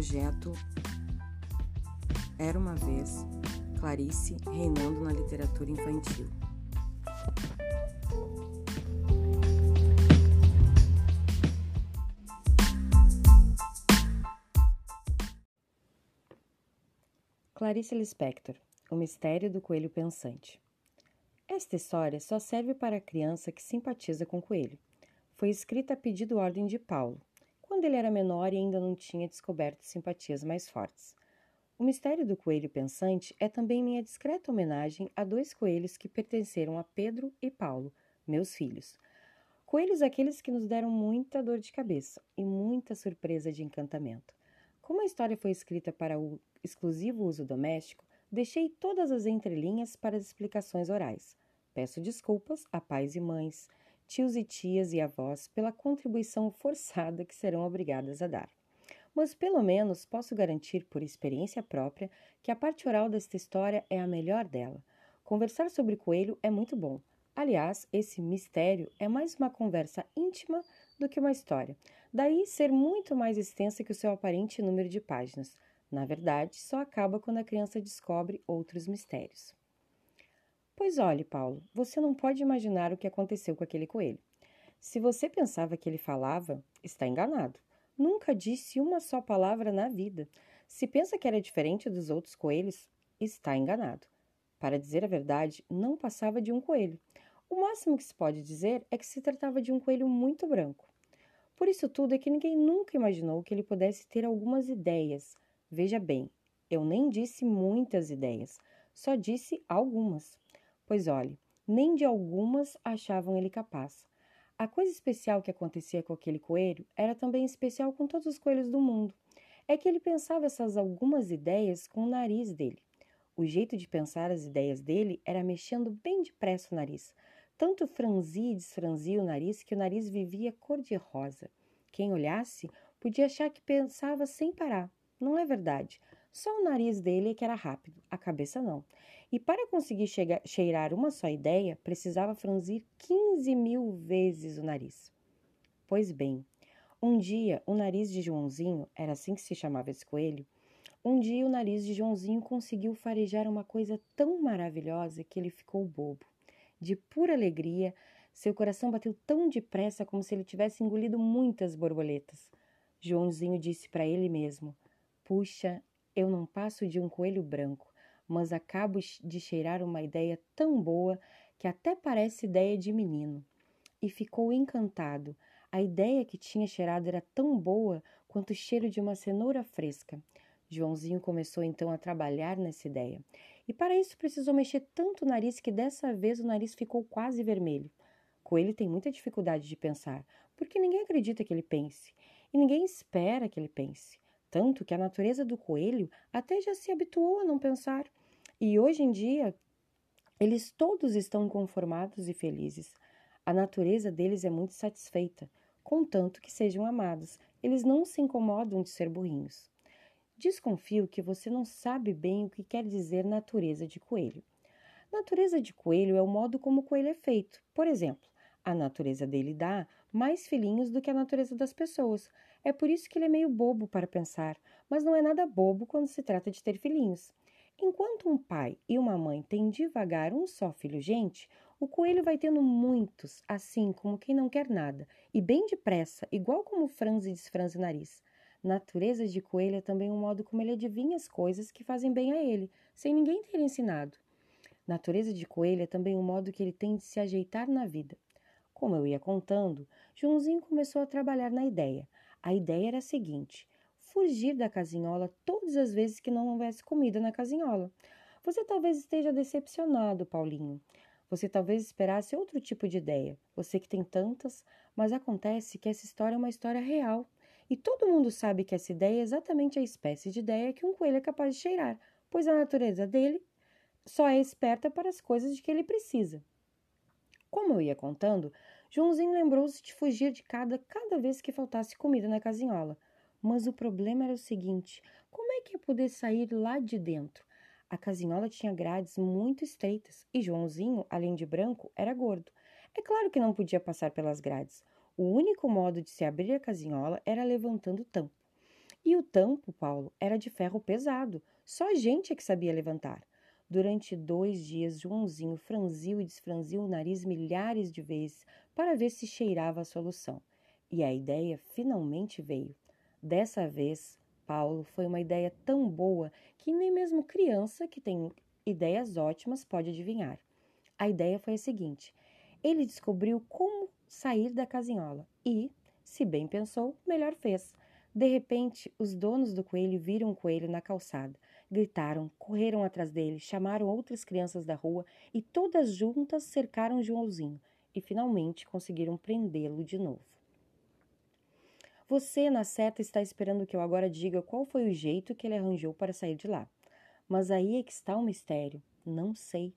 Projeto Era uma vez Clarice reinando na literatura infantil. Clarice Lispector O Mistério do Coelho Pensante. Esta história só serve para a criança que simpatiza com o coelho. Foi escrita a pedido ordem de Paulo, quando ele era menor e ainda não tinha descoberto simpatias mais fortes. O mistério do coelho pensante é também minha discreta homenagem a dois coelhos que pertenceram a Pedro e Paulo, meus filhos. Coelhos aqueles que nos deram muita dor de cabeça e muita surpresa de encantamento. Como a história foi escrita para o exclusivo uso doméstico, deixei todas as entrelinhas para as explicações orais. Peço desculpas a pais e mães, tios e tias e avós pela contribuição forçada que serão obrigadas a dar. Mas pelo menos posso garantir por experiência própria que a parte oral desta história é a melhor dela. Conversar sobre coelho é muito bom. Aliás, esse mistério é mais uma conversa íntima do que uma história. Daí ser muito mais extensa que o seu aparente número de páginas. Na verdade, só acaba quando a criança descobre outros mistérios. Pois olhe, Paulo, você não pode imaginar o que aconteceu com aquele coelho. Se você pensava que ele falava, está enganado. Nunca disse uma só palavra na vida. Se pensa que era diferente dos outros coelhos, está enganado. Para dizer a verdade, não passava de um coelho. O máximo que se pode dizer é que se tratava de um coelho muito branco. Por isso tudo é que ninguém nunca imaginou que ele pudesse ter algumas ideias. Veja bem, eu nem disse muitas ideias, só disse algumas. Pois olhe, nem de algumas achavam ele capaz. A coisa especial que acontecia com aquele coelho era também especial com todos os coelhos do mundo. É que ele pensava essas algumas ideias com o nariz dele. O jeito de pensar as ideias dele era mexendo bem depressa o nariz. Tanto franzia e desfranzia o nariz que o nariz vivia cor-de-rosa. Quem olhasse podia achar que pensava sem parar. Não é verdade. Só o nariz dele é que era rápido, a cabeça não. E para conseguir chegar, cheirar uma só ideia, precisava franzir 15 mil vezes o nariz. Pois bem, um dia o nariz de Joãozinho, era assim que se chamava esse coelho, um dia o nariz de Joãozinho conseguiu farejar uma coisa tão maravilhosa que ele ficou bobo. De pura alegria, seu coração bateu tão depressa como se ele tivesse engolido muitas borboletas. Joãozinho disse para ele mesmo: Puxa, eu não passo de um coelho branco, mas acabo de cheirar uma ideia tão boa que até parece ideia de menino. E ficou encantado. A ideia que tinha cheirado era tão boa quanto o cheiro de uma cenoura fresca. Joãozinho começou então a trabalhar nessa ideia. E para isso precisou mexer tanto o nariz que dessa vez o nariz ficou quase vermelho. Coelho tem muita dificuldade de pensar, porque ninguém acredita que ele pense, e ninguém espera que ele pense tanto que a natureza do coelho até já se habituou a não pensar. E hoje em dia, eles todos estão conformados e felizes. A natureza deles é muito satisfeita, contanto que sejam amados. Eles não se incomodam de ser burrinhos. Desconfio que você não sabe bem o que quer dizer natureza de coelho. Natureza de coelho é o modo como o coelho é feito. Por exemplo, a natureza dele dá mais filhinhos do que a natureza das pessoas. É por isso que ele é meio bobo para pensar, mas não é nada bobo quando se trata de ter filhinhos. Enquanto um pai e uma mãe têm devagar um só filho gente, o coelho vai tendo muitos, assim como quem não quer nada, e bem depressa, igual como franze e desfranze o nariz. Natureza de coelho é também um modo como ele adivinha as coisas que fazem bem a ele, sem ninguém ter ensinado. Natureza de coelho é também um modo que ele tem de se ajeitar na vida. Como eu ia contando, Joãozinho começou a trabalhar na ideia. A ideia era a seguinte: fugir da casinhola todas as vezes que não houvesse comida na casinhola. Você talvez esteja decepcionado, Paulinho. Você talvez esperasse outro tipo de ideia. Você que tem tantas, mas acontece que essa história é uma história real. E todo mundo sabe que essa ideia é exatamente a espécie de ideia que um coelho é capaz de cheirar, pois a natureza dele só é esperta para as coisas de que ele precisa. Como eu ia contando, Joãozinho lembrou-se de fugir de cada cada vez que faltasse comida na casinhola. Mas o problema era o seguinte: como é que ia poder sair lá de dentro? A casinhola tinha grades muito estreitas e Joãozinho, além de branco, era gordo. É claro que não podia passar pelas grades. O único modo de se abrir a casinhola era levantando o tampo. E o tampo, Paulo, era de ferro pesado. Só gente é que sabia levantar. Durante dois dias, Joãozinho franziu e desfranziu o nariz milhares de vezes para ver se cheirava a solução. E a ideia finalmente veio. Dessa vez, Paulo foi uma ideia tão boa que nem mesmo criança que tem ideias ótimas pode adivinhar. A ideia foi a seguinte: ele descobriu como sair da casinhola e, se bem pensou, melhor fez. De repente, os donos do coelho viram o coelho na calçada. Gritaram, correram atrás dele, chamaram outras crianças da rua e todas juntas cercaram Joãozinho e finalmente conseguiram prendê-lo de novo. Você, na certa, está esperando que eu agora diga qual foi o jeito que ele arranjou para sair de lá. Mas aí é que está o mistério. Não sei.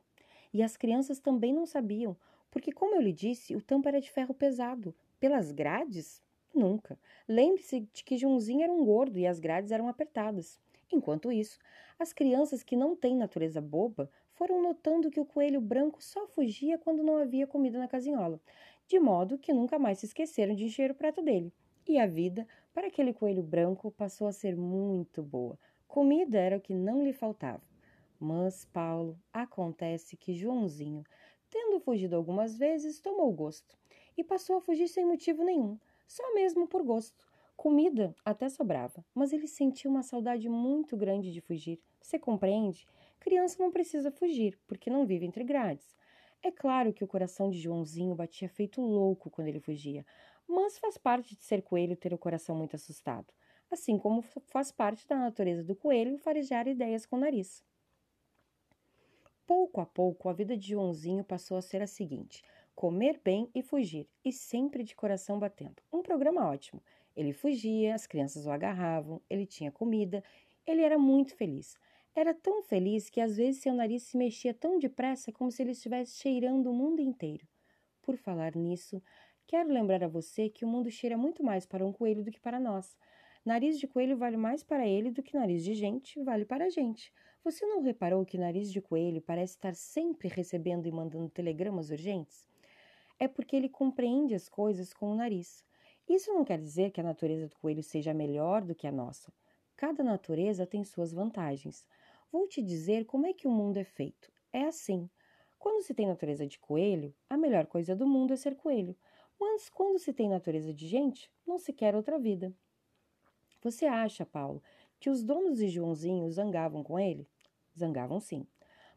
E as crianças também não sabiam, porque, como eu lhe disse, o tampo era de ferro pesado. Pelas grades? Nunca. Lembre-se de que Joãozinho era um gordo e as grades eram apertadas. Enquanto isso, as crianças que não têm natureza boba foram notando que o coelho branco só fugia quando não havia comida na casinhola, de modo que nunca mais se esqueceram de encher o prato dele. E a vida, para aquele coelho branco, passou a ser muito boa. Comida era o que não lhe faltava. Mas, Paulo, acontece que Joãozinho, tendo fugido algumas vezes, tomou gosto e passou a fugir sem motivo nenhum, só mesmo por gosto. Comida até sobrava, mas ele sentia uma saudade muito grande de fugir. Você compreende? Criança não precisa fugir, porque não vive entre grades. É claro que o coração de Joãozinho batia feito louco quando ele fugia, mas faz parte de ser coelho ter o coração muito assustado, assim como faz parte da natureza do coelho farejar ideias com o nariz. Pouco a pouco, a vida de Joãozinho passou a ser a seguinte: comer bem e fugir, e sempre de coração batendo. Um programa ótimo. Ele fugia, as crianças o agarravam, ele tinha comida, ele era muito feliz. Era tão feliz que às vezes seu nariz se mexia tão depressa como se ele estivesse cheirando o mundo inteiro. Por falar nisso, Quero lembrar a você que o mundo cheira muito mais para um coelho do que para nós. Nariz de coelho vale mais para ele do que nariz de gente vale para a gente. Você não reparou que nariz de coelho parece estar sempre recebendo e mandando telegramas urgentes? É porque ele compreende as coisas com o nariz. Isso não quer dizer que a natureza do coelho seja melhor do que a nossa. Cada natureza tem suas vantagens. Vou te dizer como é que o mundo é feito. É assim. Quando se tem natureza de coelho, a melhor coisa do mundo é ser coelho. Mas quando se tem natureza de gente, não se quer outra vida. Você acha, Paulo, que os donos de Joãozinho zangavam com ele? Zangavam sim,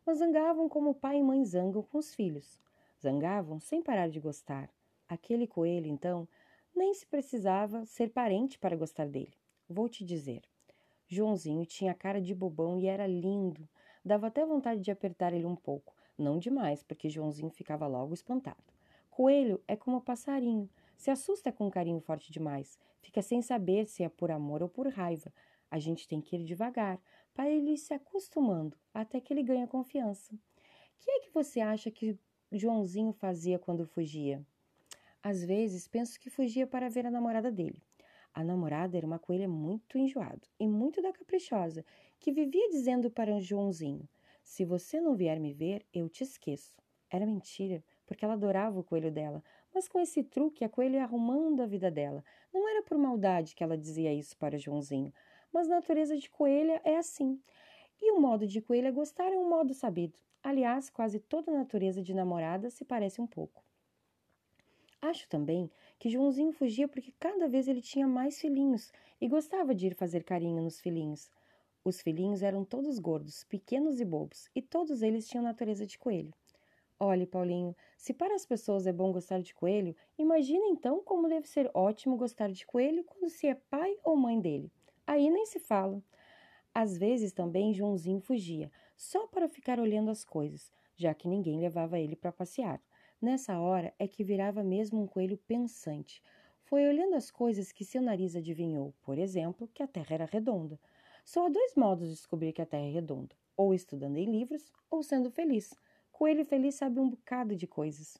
mas zangavam como pai e mãe zangam com os filhos. Zangavam sem parar de gostar. Aquele coelho, então, nem se precisava ser parente para gostar dele. Vou te dizer. Joãozinho tinha cara de bobão e era lindo. Dava até vontade de apertar ele um pouco. Não demais, porque Joãozinho ficava logo espantado. Coelho é como passarinho, se assusta com um carinho forte demais, fica sem saber se é por amor ou por raiva. A gente tem que ir devagar, para ele ir se acostumando, até que ele ganha confiança. O que é que você acha que Joãozinho fazia quando fugia? Às vezes penso que fugia para ver a namorada dele. A namorada era uma coelha muito enjoada e muito da caprichosa, que vivia dizendo para Joãozinho: Se você não vier me ver, eu te esqueço. Era mentira porque ela adorava o coelho dela, mas com esse truque a coelha ia arrumando a vida dela. Não era por maldade que ela dizia isso para Joãozinho, mas natureza de coelha é assim. E o modo de coelha gostar é um modo sabido. Aliás, quase toda a natureza de namorada se parece um pouco. Acho também que Joãozinho fugia porque cada vez ele tinha mais filhinhos e gostava de ir fazer carinho nos filhinhos. Os filhinhos eram todos gordos, pequenos e bobos, e todos eles tinham natureza de coelho. Olhe, Paulinho, se para as pessoas é bom gostar de coelho, imagine então como deve ser ótimo gostar de coelho quando se é pai ou mãe dele. Aí nem se fala. Às vezes também Joãozinho fugia, só para ficar olhando as coisas, já que ninguém levava ele para passear. Nessa hora é que virava mesmo um coelho pensante. Foi olhando as coisas que seu nariz adivinhou, por exemplo, que a Terra era redonda. Só há dois modos de descobrir que a Terra é redonda: ou estudando em livros, ou sendo feliz. Coelho feliz sabe um bocado de coisas.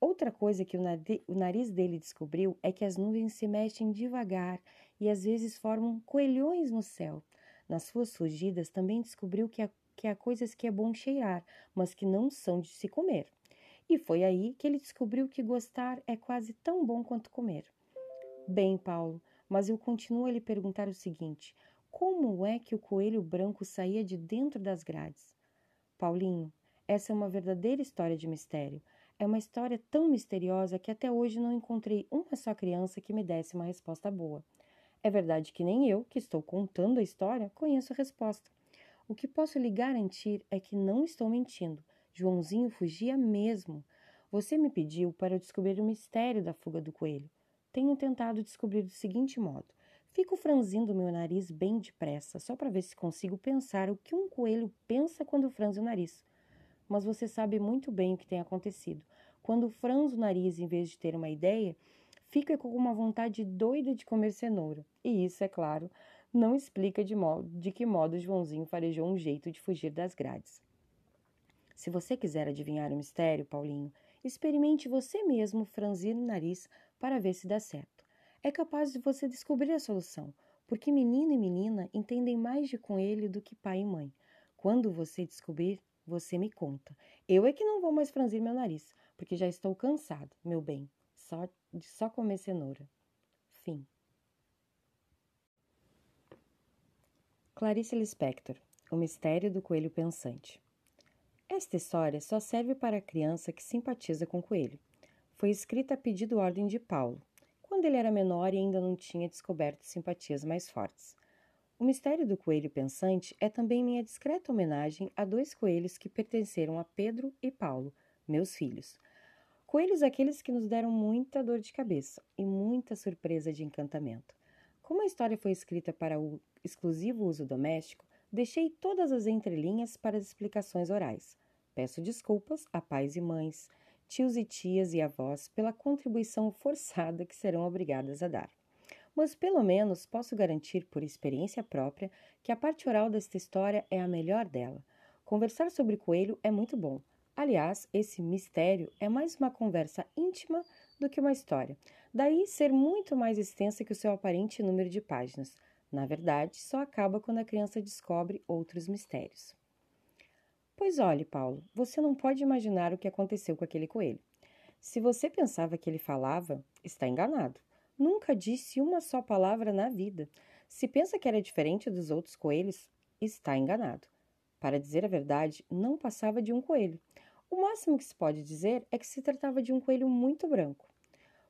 Outra coisa que o nariz dele descobriu é que as nuvens se mexem devagar e às vezes formam coelhões no céu. Nas suas fugidas, também descobriu que há, coisas que é bom cheirar, mas que não são de se comer. E foi aí que ele descobriu que gostar é quase tão bom quanto comer. Bem, Paulo, mas eu continuo a lhe perguntar o seguinte: como é que o coelho branco saía de dentro das grades? Paulinho, essa é uma verdadeira história de mistério. É uma história tão misteriosa que até hoje não encontrei uma só criança que me desse uma resposta boa. É verdade que nem eu, que estou contando a história, conheço a resposta. O que posso lhe garantir é que não estou mentindo. Joãozinho fugia mesmo. Você me pediu para descobrir o mistério da fuga do coelho. Tenho tentado descobrir do seguinte modo: fico franzindo meu nariz bem depressa, só para ver se consigo pensar o que um coelho pensa quando franze o nariz. Mas você sabe muito bem o que tem acontecido. Quando franzo o nariz em vez de ter uma ideia, fica com uma vontade doida de comer cenoura. E isso, é claro, não explica de, modo, de que modo Joãozinho farejou um jeito de fugir das grades. Se você quiser adivinhar o mistério, Paulinho, experimente você mesmo franzir o nariz para ver se dá certo. É capaz de você descobrir a solução, porque menino e menina entendem mais de coelho do que pai e mãe. Quando você descobrir, você me conta. Eu é que não vou mais franzir meu nariz, porque já estou cansado, meu bem só, de só comer cenoura. Fim. Clarice Lispector O Mistério do Coelho Pensante Esta história só serve para a criança que simpatiza com o coelho. Foi escrita a pedido ordem de Paulo, quando ele era menor e ainda não tinha descoberto simpatias mais fortes. O mistério do coelho pensante é também minha discreta homenagem a dois coelhos que pertenceram a Pedro e Paulo, meus filhos, Coelhos aqueles que nos deram muita dor de cabeça e muita surpresa de encantamento. Como a história foi escrita para o exclusivo uso doméstico, deixei todas as entrelinhas para as explicações orais. Peço desculpas a pais e mães, tios e tias e avós pela contribuição forçada que serão obrigadas a dar. Mas pelo menos posso garantir por experiência própria que a parte oral desta história é a melhor dela. Conversar sobre coelho é muito bom, Aliás, esse mistério é mais uma conversa íntima do que uma história, daí ser muito mais extensa que o seu aparente número de páginas. Na verdade, só acaba quando a criança descobre outros mistérios. Pois olhe, Paulo, você não pode imaginar o que aconteceu com aquele coelho. Se você pensava que ele falava, está enganado. Nunca disse uma só palavra na vida. Se pensa que era diferente dos outros coelhos, está enganado. Para dizer a verdade, não passava de um coelho. O máximo que se pode dizer é que se tratava de um coelho muito branco.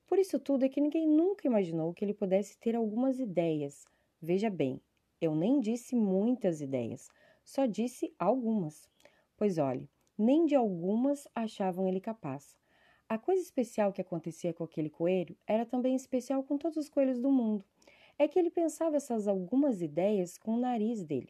Por isso tudo é que ninguém nunca imaginou que ele pudesse ter algumas ideias. Veja bem, eu nem disse muitas ideias, só disse algumas. Pois olhe, nem de algumas achavam ele capaz. A coisa especial que acontecia com aquele coelho era também especial com todos os coelhos do mundo. É que ele pensava essas algumas ideias com o nariz dele.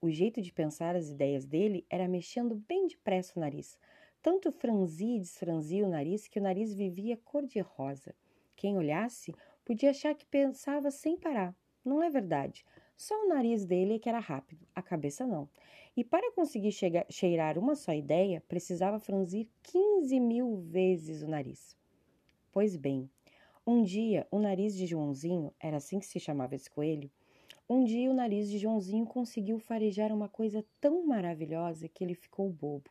O jeito de pensar as ideias dele era mexendo bem depressa o nariz, tanto franzia e desfranzia o nariz que o nariz vivia cor-de-rosa. Quem olhasse podia achar que pensava sem parar. Não é verdade. Só o nariz dele é que era rápido, a cabeça não. E para conseguir chegar, cheirar uma só ideia, precisava franzir 15 mil vezes o nariz. Pois bem, um dia o nariz de Joãozinho, era assim que se chamava esse coelho, um dia o nariz de Joãozinho conseguiu farejar uma coisa tão maravilhosa que ele ficou bobo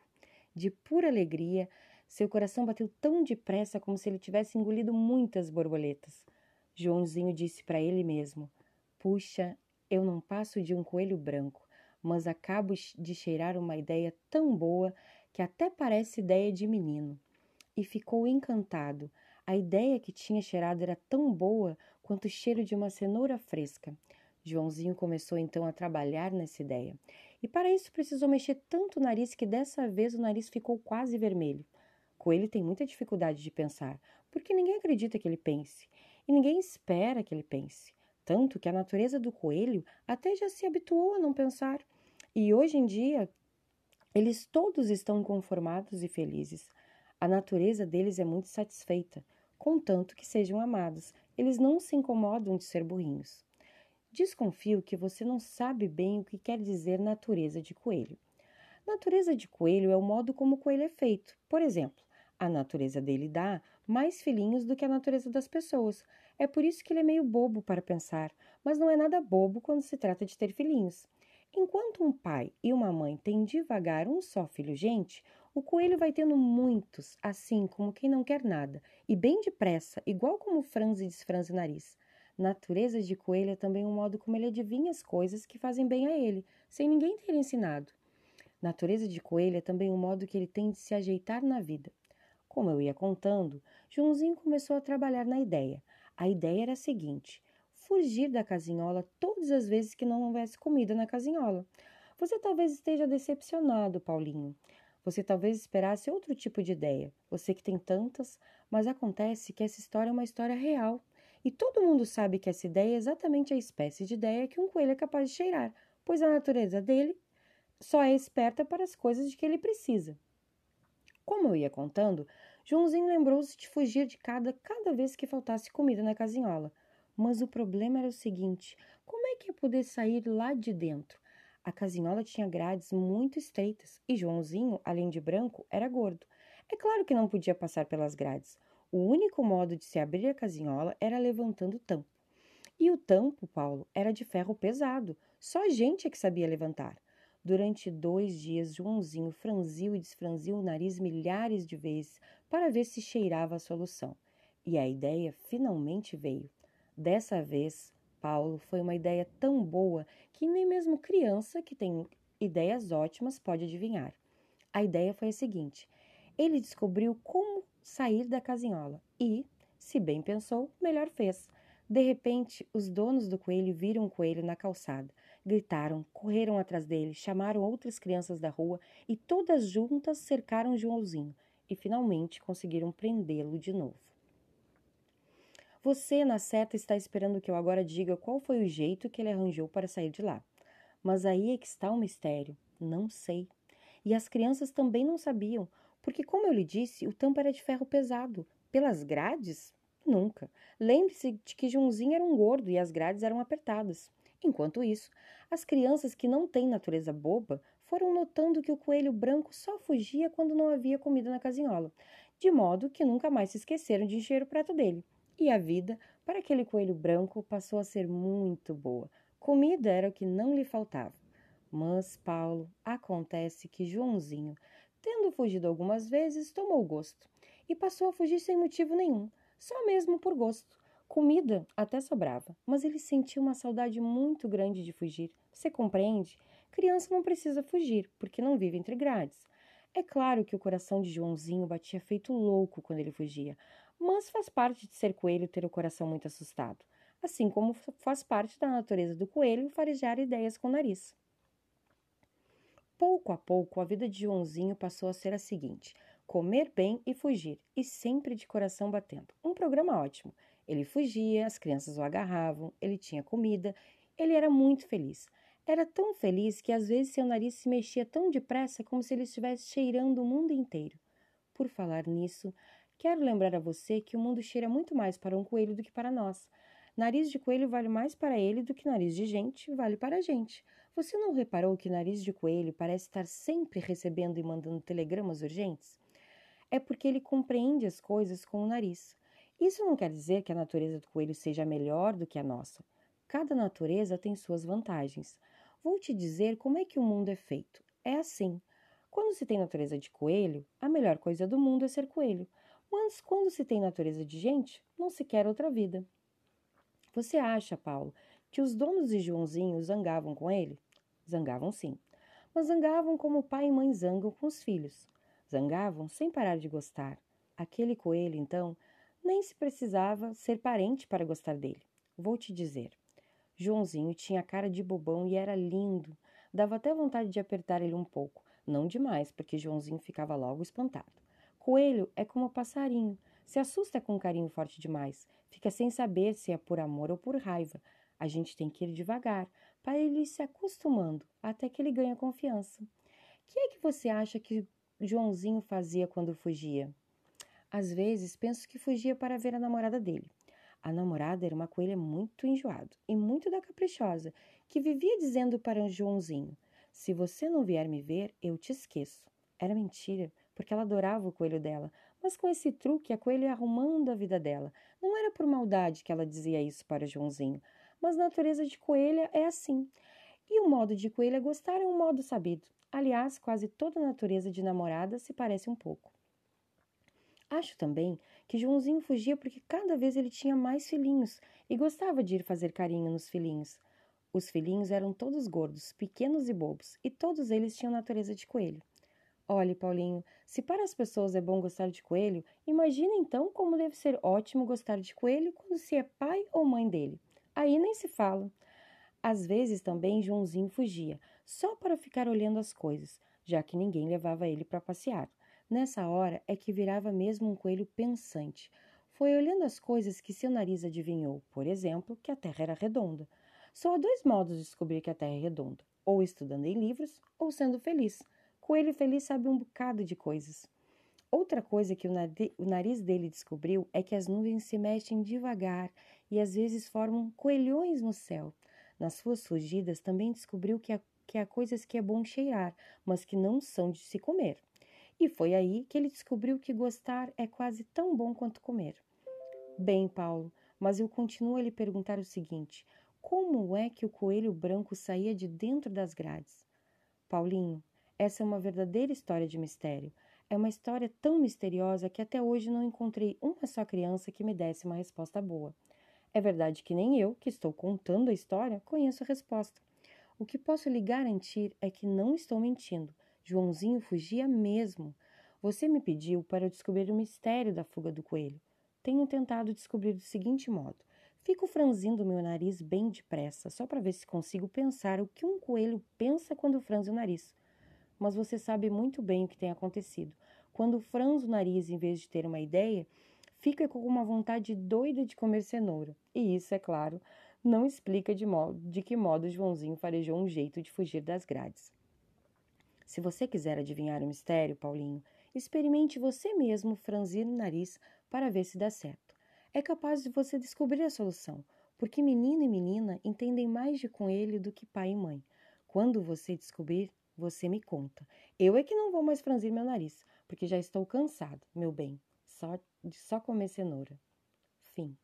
de pura alegria, seu coração bateu tão depressa como se ele tivesse engolido muitas borboletas. Joãozinho disse para ele mesmo: Puxa, eu não passo de um coelho branco, mas acabo de cheirar uma ideia tão boa que até parece ideia de menino. E ficou encantado. A ideia que tinha cheirado era tão boa quanto o cheiro de uma cenoura fresca. Joãozinho começou então a trabalhar nessa ideia. E para isso precisou mexer tanto o nariz que dessa vez o nariz ficou quase vermelho. Coelho tem muita dificuldade de pensar, porque ninguém acredita que ele pense, e ninguém espera que ele pense. Tanto que a natureza do coelho até já se habituou a não pensar. E hoje em dia, eles todos estão conformados e felizes. A natureza deles é muito satisfeita, contanto que sejam amados. Eles não se incomodam de ser burrinhos. Desconfio que você não sabe bem o que quer dizer natureza de coelho. Natureza de coelho é o modo como o coelho é feito. Por exemplo, a natureza dele dá mais filhinhos do que a natureza das pessoas. É por isso que ele é meio bobo para pensar, mas não é nada bobo quando se trata de ter filhinhos. Enquanto um pai e uma mãe têm devagar um só filho gente, o coelho vai tendo muitos, assim como quem não quer nada, e bem depressa, igual como franze e desfranze o nariz. Natureza de coelho é também um modo como ele adivinha as coisas que fazem bem a ele, sem ninguém ter ensinado. Natureza de coelho é também um modo que ele tem de se ajeitar na vida. Como eu ia contando, Joãozinho começou a trabalhar na ideia. A ideia era a seguinte: fugir da casinhola todas as vezes que não houvesse comida na casinhola. Você talvez esteja decepcionado, Paulinho. Você talvez esperasse outro tipo de ideia. Você que tem tantas, mas acontece que essa história é uma história real. E todo mundo sabe que essa ideia é exatamente a espécie de ideia que um coelho é capaz de cheirar, pois a natureza dele só é esperta para as coisas de que ele precisa. Como eu ia contando, Joãozinho lembrou-se de fugir de cada cada vez que faltasse comida na casinhola. Mas o problema era o seguinte: como é que ia poder sair lá de dentro? A casinhola tinha grades muito estreitas e Joãozinho, além de branco, era gordo. É claro que não podia passar pelas grades. O único modo de se abrir a casinhola era levantando o tampo. E o tampo, Paulo, era de ferro pesado. Só gente é que sabia levantar. Durante dois dias, Joãozinho franziu e desfranziu o nariz milhares de vezes para ver se cheirava a solução. E a ideia finalmente veio. Dessa vez, Paulo foi uma ideia tão boa que nem mesmo criança que tem ideias ótimas pode adivinhar. A ideia foi a seguinte: ele descobriu como sair da casinhola e, se bem pensou, melhor fez. De repente, os donos do coelho viram o coelho na calçada, gritaram, correram atrás dele, chamaram outras crianças da rua e todas juntas cercaram Joãozinho e finalmente conseguiram prendê-lo de novo. Você, na certa, está esperando que eu agora diga qual foi o jeito que ele arranjou para sair de lá. Mas aí é que está o mistério. Não sei. E as crianças também não sabiam, porque, como eu lhe disse, o tampo era de ferro pesado. Pelas grades? Nunca. Lembre-se de que Joãozinho era um gordo e as grades eram apertadas. Enquanto isso, as crianças que não têm natureza boba foram notando que o coelho branco só fugia quando não havia comida na casinhola, de modo que nunca mais se esqueceram de encher o prato dele. E a vida, para aquele coelho branco, passou a ser muito boa. Comida era o que não lhe faltava. Mas, Paulo, acontece que Joãozinho, tendo fugido algumas vezes, tomou gosto e passou a fugir sem motivo nenhum, só mesmo por gosto. Comida até sobrava, mas ele sentiu uma saudade muito grande de fugir. Você compreende? Criança não precisa fugir, porque não vive entre grades. É claro que o coração de Joãozinho batia feito louco quando ele fugia, mas faz parte de ser coelho ter o coração muito assustado, assim como faz parte da natureza do coelho farejar ideias com o nariz. Pouco a pouco, a vida de Joãozinho passou a ser a seguinte: comer bem e fugir, e sempre de coração batendo. Um programa ótimo. Ele fugia, as crianças o agarravam, ele tinha comida, ele era muito feliz. Era tão feliz que às vezes seu nariz se mexia tão depressa como se ele estivesse cheirando o mundo inteiro. Por falar nisso, Quero lembrar a você que o mundo cheira muito mais para um coelho do que para nós. Nariz de coelho vale mais para ele do que nariz de gente vale para a gente. Você não reparou que nariz de coelho parece estar sempre recebendo e mandando telegramas urgentes? É porque ele compreende as coisas com o nariz. Isso não quer dizer que a natureza do coelho seja melhor do que a nossa. Cada natureza tem suas vantagens. Vou te dizer como é que o mundo é feito. É assim. Quando se tem natureza de coelho, a melhor coisa do mundo é ser coelho. Mas quando se tem natureza de gente, não se quer outra vida. Você acha, Paulo, que os donos de Joãozinho zangavam com ele? Zangavam sim. Mas zangavam como pai e mãe zangam com os filhos. Zangavam sem parar de gostar. Aquele coelho, então, nem se precisava ser parente para gostar dele. Vou te dizer. Joãozinho tinha cara de bobão e era lindo. Dava até vontade de apertar ele um pouco. Não demais, porque Joãozinho ficava logo espantado. Coelho é como passarinho. Se assusta com um carinho forte demais. Fica sem saber se é por amor ou por raiva. A gente tem que ir devagar, para ele ir se acostumando, até que ele ganha confiança. O que é que você acha que Joãozinho fazia quando fugia? Às vezes penso que fugia para ver a namorada dele. A namorada era uma coelha muito enjoada e muito da caprichosa, que vivia dizendo para o Joãozinho: Se você não vier me ver, eu te esqueço. Era mentira, porque ela adorava o coelho dela, mas com esse truque a coelha ia arrumando a vida dela. Não era por maldade que ela dizia isso para Joãozinho, mas a natureza de coelha é assim. E o modo de coelha gostar é um modo sabido. Aliás, quase toda a natureza de namorada se parece um pouco. Acho também que Joãozinho fugia porque cada vez ele tinha mais filhinhos e gostava de ir fazer carinho nos filhinhos. Os filhinhos eram todos gordos, pequenos e bobos, e todos eles tinham natureza de coelho. Olhe, Paulinho, se para as pessoas é bom gostar de coelho, imagina então como deve ser ótimo gostar de coelho quando se é pai ou mãe dele. Aí nem se fala. Às vezes também Joãozinho fugia, só para ficar olhando as coisas, já que ninguém levava ele para passear. Nessa hora é que virava mesmo um coelho pensante. Foi olhando as coisas que seu nariz adivinhou, por exemplo, que a Terra era redonda. Só há dois modos de descobrir que a Terra é redonda: ou estudando em livros, ou sendo feliz. Coelho feliz sabe um bocado de coisas. Outra coisa que o nariz dele descobriu é que as nuvens se mexem devagar e às vezes formam coelhões no céu. Nas suas fugidas, também descobriu que há, que há coisas que é bom cheirar, mas que não são de se comer. E foi aí que ele descobriu que gostar é quase tão bom quanto comer. Bem, Paulo, mas eu continuo a lhe perguntar o seguinte: como é que o coelho branco saía de dentro das grades? Paulinho, essa é uma verdadeira história de mistério. É uma história tão misteriosa que até hoje não encontrei uma só criança que me desse uma resposta boa. É verdade que nem eu, que estou contando a história, conheço a resposta. O que posso lhe garantir é que não estou mentindo. Joãozinho fugia mesmo. Você me pediu para descobrir o mistério da fuga do coelho. Tenho tentado descobrir do seguinte modo: fico franzindo meu nariz bem depressa, só para ver se consigo pensar o que um coelho pensa quando franze o nariz. Mas você sabe muito bem o que tem acontecido. Quando franzo o nariz em vez de ter uma ideia, fica com uma vontade doida de comer cenoura. E isso, é claro, não explica de, modo, de que modo Joãozinho farejou um jeito de fugir das grades. Se você quiser adivinhar o mistério, Paulinho, experimente você mesmo franzir o nariz para ver se dá certo. É capaz de você descobrir a solução, porque menino e menina entendem mais de coelho do que pai e mãe. Quando você descobrir, você me conta. Eu é que não vou mais franzir meu nariz, porque já estou cansado, meu bem só, de só comer cenoura. Fim.